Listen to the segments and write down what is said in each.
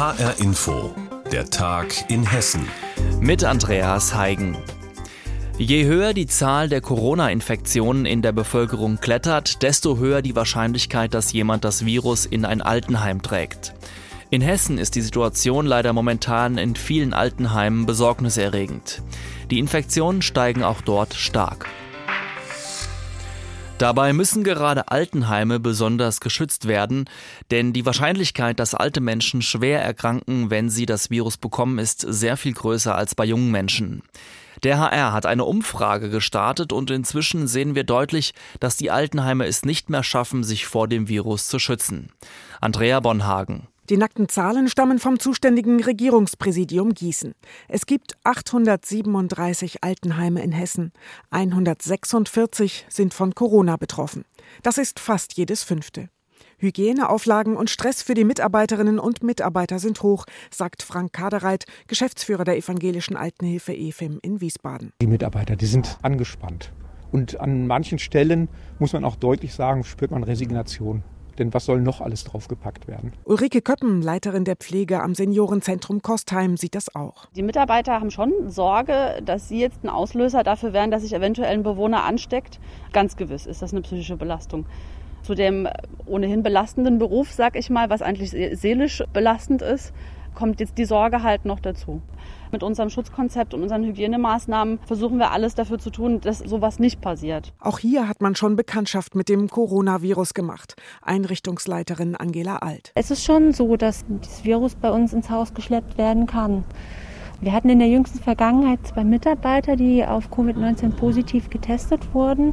HR Info, der Tag in Hessen. Mit Andreas Heigen. Je höher die Zahl der Corona-Infektionen in der Bevölkerung klettert, desto höher die Wahrscheinlichkeit, dass jemand das Virus in ein Altenheim trägt. In Hessen ist die Situation leider momentan in vielen Altenheimen besorgniserregend. Die Infektionen steigen auch dort stark. Dabei müssen gerade Altenheime besonders geschützt werden, denn die Wahrscheinlichkeit, dass alte Menschen schwer erkranken, wenn sie das Virus bekommen, ist sehr viel größer als bei jungen Menschen. Der HR hat eine Umfrage gestartet und inzwischen sehen wir deutlich, dass die Altenheime es nicht mehr schaffen, sich vor dem Virus zu schützen. Andrea Bonhagen. Die nackten Zahlen stammen vom zuständigen Regierungspräsidium Gießen. Es gibt 837 Altenheime in Hessen. 146 sind von Corona betroffen. Das ist fast jedes fünfte. Hygieneauflagen und Stress für die Mitarbeiterinnen und Mitarbeiter sind hoch, sagt Frank Kadereit, Geschäftsführer der evangelischen Altenhilfe EFIM in Wiesbaden. Die Mitarbeiter, die sind angespannt. Und an manchen Stellen muss man auch deutlich sagen, spürt man Resignation. Denn was soll noch alles draufgepackt werden? Ulrike Köppen, Leiterin der Pflege am Seniorenzentrum Kostheim, sieht das auch. Die Mitarbeiter haben schon Sorge, dass sie jetzt ein Auslöser dafür wären, dass sich eventuell ein Bewohner ansteckt. Ganz gewiss ist das eine psychische Belastung zu dem ohnehin belastenden Beruf, sag ich mal, was eigentlich seelisch belastend ist, kommt jetzt die Sorge halt noch dazu. Mit unserem Schutzkonzept und unseren Hygienemaßnahmen versuchen wir alles dafür zu tun, dass sowas nicht passiert. Auch hier hat man schon Bekanntschaft mit dem Coronavirus gemacht. Einrichtungsleiterin Angela Alt. Es ist schon so, dass das Virus bei uns ins Haus geschleppt werden kann. Wir hatten in der jüngsten Vergangenheit zwei Mitarbeiter, die auf Covid-19 positiv getestet wurden.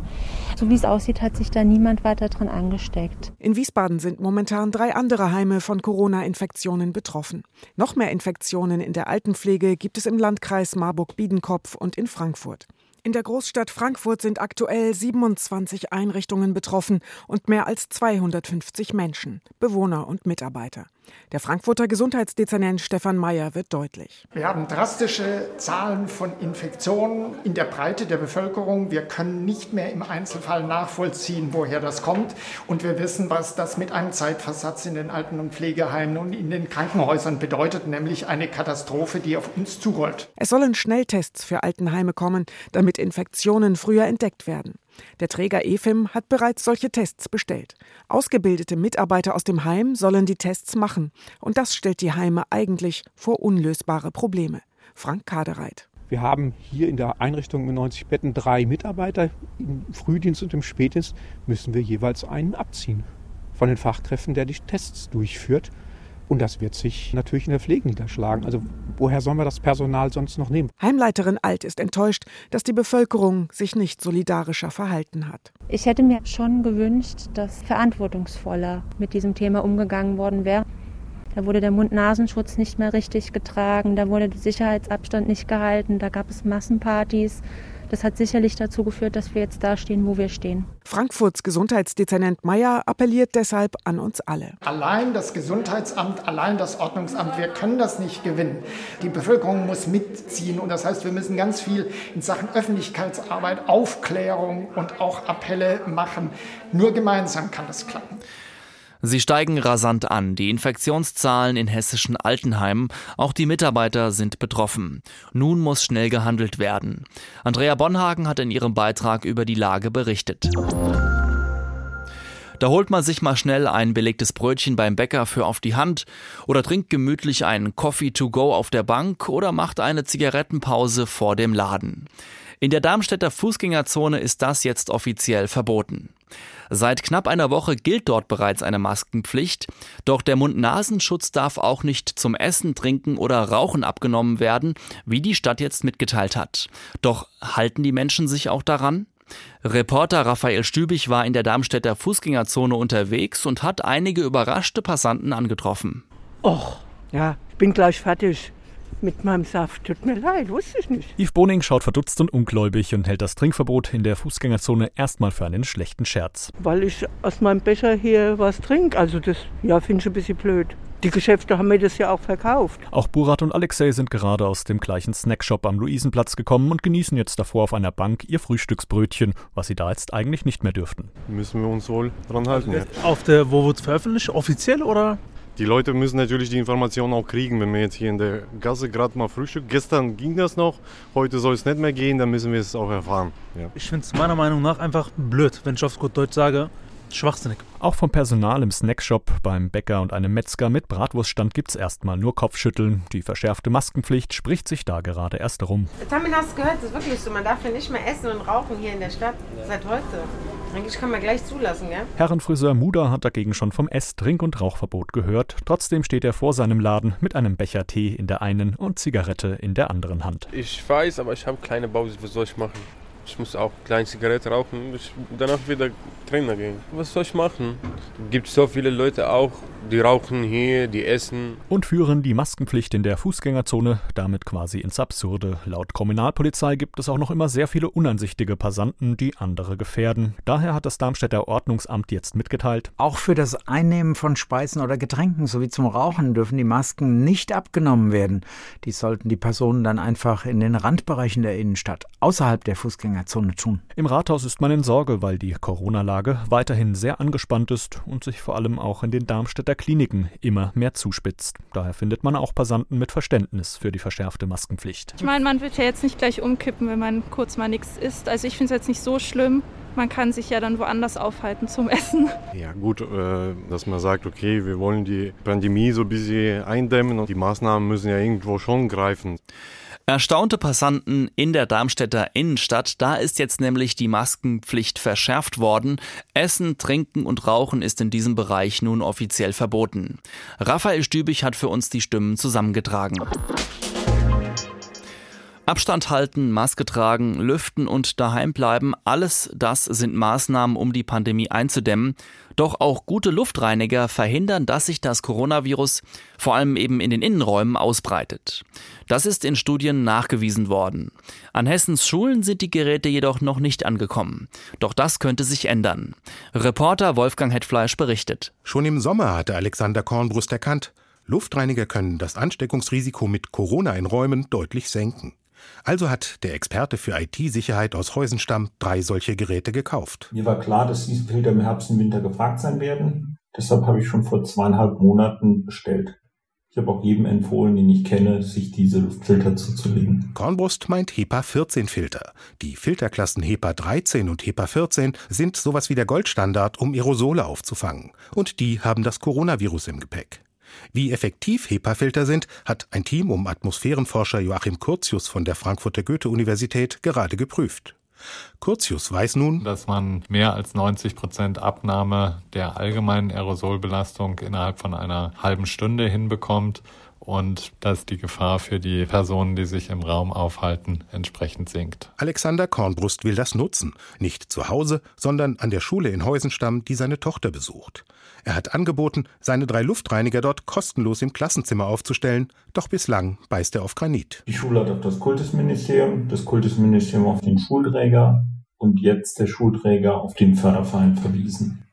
So wie es aussieht, hat sich da niemand weiter dran angesteckt. In Wiesbaden sind momentan drei andere Heime von Corona-Infektionen betroffen. Noch mehr Infektionen in der Altenpflege gibt es im Landkreis Marburg-Biedenkopf und in Frankfurt. In der Großstadt Frankfurt sind aktuell 27 Einrichtungen betroffen und mehr als 250 Menschen, Bewohner und Mitarbeiter. Der Frankfurter Gesundheitsdezernent Stefan Mayer wird deutlich. Wir haben drastische Zahlen von Infektionen in der Breite der Bevölkerung. Wir können nicht mehr im Einzelfall nachvollziehen, woher das kommt. Und wir wissen, was das mit einem Zeitversatz in den Alten- und Pflegeheimen und in den Krankenhäusern bedeutet, nämlich eine Katastrophe, die auf uns zurollt. Es sollen Schnelltests für Altenheime kommen, damit Infektionen früher entdeckt werden. Der Träger EFIM hat bereits solche Tests bestellt. Ausgebildete Mitarbeiter aus dem Heim sollen die Tests machen. Und das stellt die Heime eigentlich vor unlösbare Probleme. Frank Kadereit. Wir haben hier in der Einrichtung mit 90 Betten drei Mitarbeiter. Im Frühdienst und im Spätdienst müssen wir jeweils einen abziehen. Von den Fachkräften, der die Tests durchführt. Und das wird sich natürlich in der Pflege niederschlagen. Also woher sollen wir das Personal sonst noch nehmen? Heimleiterin Alt ist enttäuscht, dass die Bevölkerung sich nicht solidarischer verhalten hat. Ich hätte mir schon gewünscht, dass verantwortungsvoller mit diesem Thema umgegangen worden wäre. Da wurde der Mund-Nasenschutz nicht mehr richtig getragen, da wurde der Sicherheitsabstand nicht gehalten, da gab es Massenpartys. Das hat sicherlich dazu geführt, dass wir jetzt da stehen, wo wir stehen. Frankfurts Gesundheitsdezernent Meyer appelliert deshalb an uns alle. Allein das Gesundheitsamt, allein das Ordnungsamt, wir können das nicht gewinnen. Die Bevölkerung muss mitziehen und das heißt, wir müssen ganz viel in Sachen Öffentlichkeitsarbeit, Aufklärung und auch Appelle machen. Nur gemeinsam kann das klappen. Sie steigen rasant an, die Infektionszahlen in hessischen Altenheimen, auch die Mitarbeiter sind betroffen. Nun muss schnell gehandelt werden. Andrea Bonhagen hat in ihrem Beitrag über die Lage berichtet. Da holt man sich mal schnell ein belegtes Brötchen beim Bäcker für auf die Hand oder trinkt gemütlich einen Coffee to go auf der Bank oder macht eine Zigarettenpause vor dem Laden. In der Darmstädter Fußgängerzone ist das jetzt offiziell verboten. Seit knapp einer Woche gilt dort bereits eine Maskenpflicht, doch der Mund-Nasenschutz darf auch nicht zum Essen, Trinken oder Rauchen abgenommen werden, wie die Stadt jetzt mitgeteilt hat. Doch halten die Menschen sich auch daran? Reporter Raphael Stübig war in der Darmstädter Fußgängerzone unterwegs und hat einige überraschte Passanten angetroffen. Och, ja, ich bin gleich fertig mit meinem Saft. Tut mir leid, wusste ich nicht. Yves Boning schaut verdutzt und ungläubig und hält das Trinkverbot in der Fußgängerzone erstmal für einen schlechten Scherz. Weil ich aus meinem Becher hier was trinke. Also das, ja, finde ich ein bisschen blöd. Die Geschäfte haben mir das ja auch verkauft. Auch Burat und Alexei sind gerade aus dem gleichen Snackshop am Luisenplatz gekommen und genießen jetzt davor auf einer Bank ihr Frühstücksbrötchen, was sie da jetzt eigentlich nicht mehr dürften. Müssen wir uns wohl dran halten. Ja. Auf der, wo wird es veröffentlicht? Offiziell oder? Die Leute müssen natürlich die Informationen auch kriegen, wenn wir jetzt hier in der Gasse gerade mal Frühstück. Gestern ging das noch, heute soll es nicht mehr gehen, dann müssen wir es auch erfahren. Ja. Ich finde es meiner Meinung nach einfach blöd, wenn ich aufs gut Deutsch sage, schwachsinnig. Auch vom Personal im Snackshop, beim Bäcker und einem Metzger mit Bratwurststand gibt's erstmal nur Kopfschütteln. Die verschärfte Maskenpflicht spricht sich da gerade erst rum. Tamin, hast du gehört, das ist wirklich so. Man darf ja nicht mehr essen und rauchen hier in der Stadt seit heute. Eigentlich kann man gleich zulassen, gell? Herrenfriseur Muda hat dagegen schon vom Ess-, Trink- und Rauchverbot gehört. Trotzdem steht er vor seinem Laden mit einem Becher Tee in der einen und Zigarette in der anderen Hand. Ich weiß, aber ich habe keine Pause. Was soll ich machen? Ich muss auch kleine Zigarette rauchen und danach wieder Trainer gehen. Was soll ich machen? Es gibt so viele Leute auch, die rauchen hier, die essen. Und führen die Maskenpflicht in der Fußgängerzone damit quasi ins Absurde. Laut Kriminalpolizei gibt es auch noch immer sehr viele uneinsichtige Passanten, die andere gefährden. Daher hat das Darmstädter Ordnungsamt jetzt mitgeteilt. Auch für das Einnehmen von Speisen oder Getränken sowie zum Rauchen dürfen die Masken nicht abgenommen werden. Die sollten die Personen dann einfach in den Randbereichen der Innenstadt, außerhalb der Fußgängerzone tun. Im Rathaus ist man in Sorge, weil die Corona-Lage weiterhin sehr angespannt ist und sich vor allem auch in den Darmstädter Kliniken immer mehr zuspitzt. Daher findet man auch Passanten mit Verständnis für die verschärfte Maskenpflicht. Ich meine, man wird ja jetzt nicht gleich umkippen, wenn man kurz mal nichts isst. Also ich finde es jetzt nicht so schlimm. Man kann sich ja dann woanders aufhalten zum Essen. Ja gut, äh, dass man sagt, okay, wir wollen die Pandemie so ein bisschen eindämmen und die Maßnahmen müssen ja irgendwo schon greifen. Erstaunte Passanten in der Darmstädter Innenstadt, da ist jetzt nämlich die Maskenpflicht verschärft worden. Essen, Trinken und Rauchen ist in diesem Bereich nun offiziell verboten. Raphael Stübig hat für uns die Stimmen zusammengetragen. Abstand halten, Maske tragen, lüften und daheim bleiben, alles das sind Maßnahmen, um die Pandemie einzudämmen. Doch auch gute Luftreiniger verhindern, dass sich das Coronavirus vor allem eben in den Innenräumen ausbreitet. Das ist in Studien nachgewiesen worden. An Hessens Schulen sind die Geräte jedoch noch nicht angekommen. Doch das könnte sich ändern. Reporter Wolfgang Hetfleisch berichtet. Schon im Sommer hatte Alexander Kornbrust erkannt, Luftreiniger können das Ansteckungsrisiko mit Corona in Räumen deutlich senken. Also hat der Experte für IT-Sicherheit aus Heusenstamm drei solche Geräte gekauft. Mir war klar, dass diese Filter im Herbst und Winter gefragt sein werden. Deshalb habe ich schon vor zweieinhalb Monaten bestellt. Ich habe auch jedem empfohlen, den ich kenne, sich diese Luftfilter zuzulegen. Kornbrust meint HEPA 14 Filter. Die Filterklassen HEPA 13 und HEPA 14 sind sowas wie der Goldstandard, um Aerosole aufzufangen. Und die haben das Coronavirus im Gepäck. Wie effektiv HEPA-Filter sind, hat ein Team um Atmosphärenforscher Joachim Curtius von der Frankfurter Goethe-Universität gerade geprüft. Curtius weiß nun, dass man mehr als 90 Prozent Abnahme der allgemeinen Aerosolbelastung innerhalb von einer halben Stunde hinbekommt und dass die Gefahr für die Personen, die sich im Raum aufhalten, entsprechend sinkt. Alexander Kornbrust will das nutzen, nicht zu Hause, sondern an der Schule in Heusenstamm, die seine Tochter besucht. Er hat angeboten, seine drei Luftreiniger dort kostenlos im Klassenzimmer aufzustellen, doch bislang beißt er auf Granit. Die Schule hat auf das Kultusministerium, das Kultusministerium auf den Schulträger und jetzt der Schulträger auf den Förderverein verwiesen.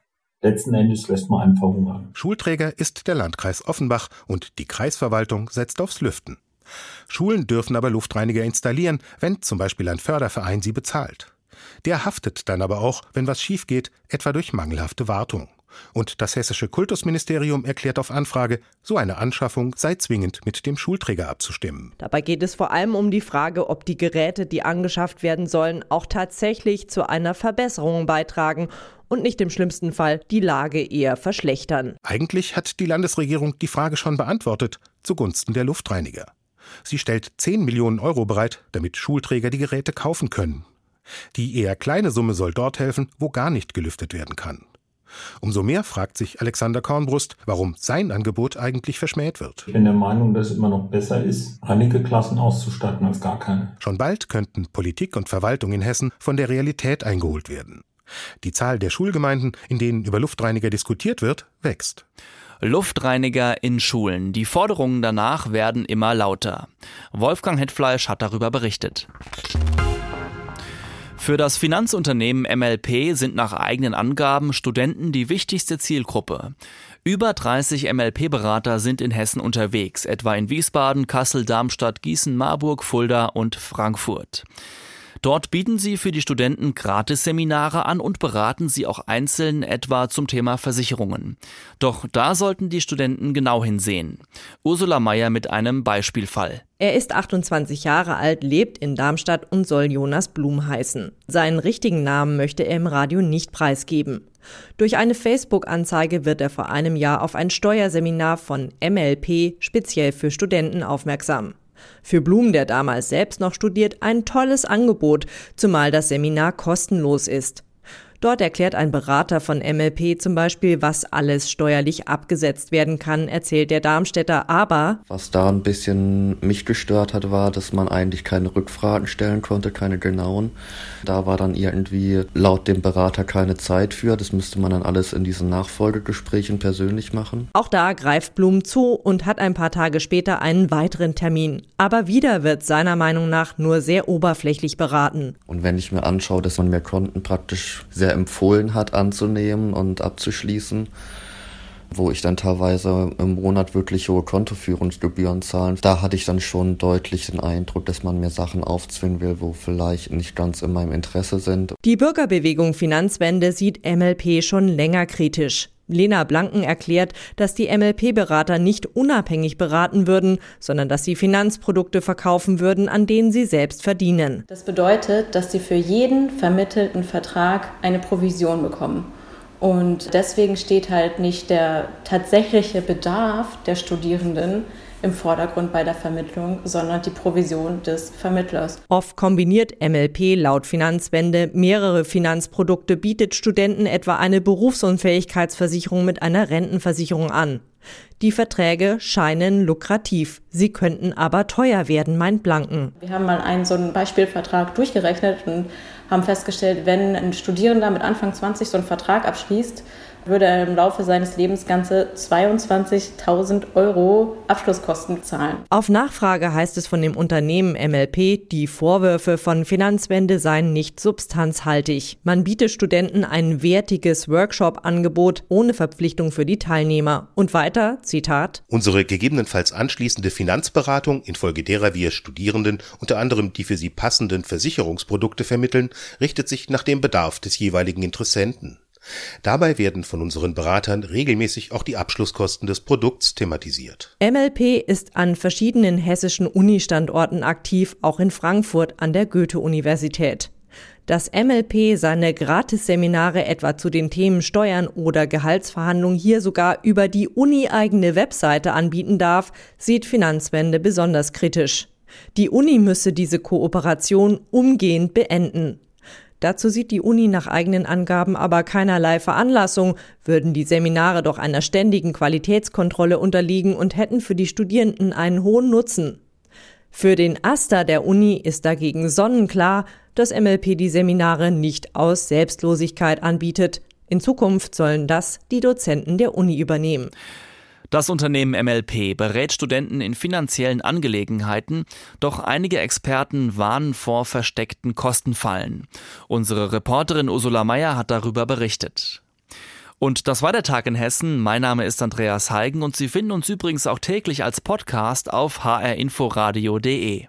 Letzten Endes lässt man einen verhungern. Schulträger ist der Landkreis Offenbach und die Kreisverwaltung setzt aufs Lüften. Schulen dürfen aber Luftreiniger installieren, wenn zum Beispiel ein Förderverein sie bezahlt. Der haftet dann aber auch, wenn was schief geht, etwa durch mangelhafte Wartung. Und das hessische Kultusministerium erklärt auf Anfrage, so eine Anschaffung sei zwingend mit dem Schulträger abzustimmen. Dabei geht es vor allem um die Frage, ob die Geräte, die angeschafft werden sollen, auch tatsächlich zu einer Verbesserung beitragen und nicht im schlimmsten Fall die Lage eher verschlechtern. Eigentlich hat die Landesregierung die Frage schon beantwortet, zugunsten der Luftreiniger. Sie stellt 10 Millionen Euro bereit, damit Schulträger die Geräte kaufen können. Die eher kleine Summe soll dort helfen, wo gar nicht gelüftet werden kann. Umso mehr fragt sich Alexander Kornbrust, warum sein Angebot eigentlich verschmäht wird. Ich bin der Meinung, dass es immer noch besser ist, einige Klassen auszustatten als gar keine. Schon bald könnten Politik und Verwaltung in Hessen von der Realität eingeholt werden. Die Zahl der Schulgemeinden, in denen über Luftreiniger diskutiert wird, wächst. Luftreiniger in Schulen. Die Forderungen danach werden immer lauter. Wolfgang Hetfleisch hat darüber berichtet. Für das Finanzunternehmen MLP sind nach eigenen Angaben Studenten die wichtigste Zielgruppe. Über 30 MLP-Berater sind in Hessen unterwegs, etwa in Wiesbaden, Kassel, Darmstadt, Gießen, Marburg, Fulda und Frankfurt. Dort bieten sie für die Studenten Gratisseminare an und beraten sie auch einzeln etwa zum Thema Versicherungen. Doch da sollten die Studenten genau hinsehen. Ursula Meyer mit einem Beispielfall. Er ist 28 Jahre alt, lebt in Darmstadt und soll Jonas Blum heißen. Seinen richtigen Namen möchte er im Radio nicht preisgeben. Durch eine Facebook-Anzeige wird er vor einem Jahr auf ein Steuerseminar von MLP speziell für Studenten aufmerksam. Für Blum, der damals selbst noch studiert, ein tolles Angebot, zumal das Seminar kostenlos ist. Dort erklärt ein Berater von MLP zum Beispiel, was alles steuerlich abgesetzt werden kann, erzählt der Darmstädter. Aber was da ein bisschen mich gestört hat, war, dass man eigentlich keine Rückfragen stellen konnte, keine genauen. Da war dann irgendwie laut dem Berater keine Zeit für. Das müsste man dann alles in diesen Nachfolgegesprächen persönlich machen. Auch da greift Blum zu und hat ein paar Tage später einen weiteren Termin. Aber wieder wird seiner Meinung nach nur sehr oberflächlich beraten. Und wenn ich mir anschaue, dass man mir Konten praktisch sehr empfohlen hat anzunehmen und abzuschließen, wo ich dann teilweise im Monat wirklich hohe Kontoführungsgebühren zahlen. Da hatte ich dann schon deutlich den Eindruck, dass man mir Sachen aufzwingen will, wo vielleicht nicht ganz in meinem Interesse sind. Die Bürgerbewegung Finanzwende sieht MLP schon länger kritisch. Lena Blanken erklärt, dass die MLP-Berater nicht unabhängig beraten würden, sondern dass sie Finanzprodukte verkaufen würden, an denen sie selbst verdienen. Das bedeutet, dass sie für jeden vermittelten Vertrag eine Provision bekommen. Und deswegen steht halt nicht der tatsächliche Bedarf der Studierenden im Vordergrund bei der Vermittlung, sondern die Provision des Vermittlers. Oft kombiniert MLP laut Finanzwende mehrere Finanzprodukte, bietet Studenten etwa eine Berufsunfähigkeitsversicherung mit einer Rentenversicherung an. Die Verträge scheinen lukrativ. Sie könnten aber teuer werden, meint Blanken. Wir haben mal einen so einen Beispielvertrag durchgerechnet und haben festgestellt, wenn ein Studierender mit Anfang 20 so einen Vertrag abschließt, würde er im Laufe seines Lebens ganze 22.000 Euro Abschlusskosten zahlen. Auf Nachfrage heißt es von dem Unternehmen MLP, die Vorwürfe von Finanzwende seien nicht substanzhaltig. Man bietet Studenten ein wertiges Workshop-Angebot ohne Verpflichtung für die Teilnehmer. Und weiter, Zitat. Unsere gegebenenfalls anschließende Finanzberatung, infolge derer wir Studierenden unter anderem die für sie passenden Versicherungsprodukte vermitteln, richtet sich nach dem Bedarf des jeweiligen Interessenten. Dabei werden von unseren Beratern regelmäßig auch die Abschlusskosten des Produkts thematisiert. MLP ist an verschiedenen hessischen Uni-Standorten aktiv, auch in Frankfurt an der Goethe-Universität. Dass MLP seine Gratisseminare etwa zu den Themen Steuern oder Gehaltsverhandlungen hier sogar über die uni-eigene Webseite anbieten darf, sieht Finanzwende besonders kritisch. Die Uni müsse diese Kooperation umgehend beenden. Dazu sieht die Uni nach eigenen Angaben aber keinerlei Veranlassung, würden die Seminare doch einer ständigen Qualitätskontrolle unterliegen und hätten für die Studierenden einen hohen Nutzen. Für den Aster der Uni ist dagegen sonnenklar, dass MLP die Seminare nicht aus Selbstlosigkeit anbietet. In Zukunft sollen das die Dozenten der Uni übernehmen. Das Unternehmen MLP berät Studenten in finanziellen Angelegenheiten, doch einige Experten warnen vor versteckten Kostenfallen. Unsere Reporterin Ursula Meyer hat darüber berichtet. Und das war der Tag in Hessen. Mein Name ist Andreas Heigen und Sie finden uns übrigens auch täglich als Podcast auf hrinforadio.de.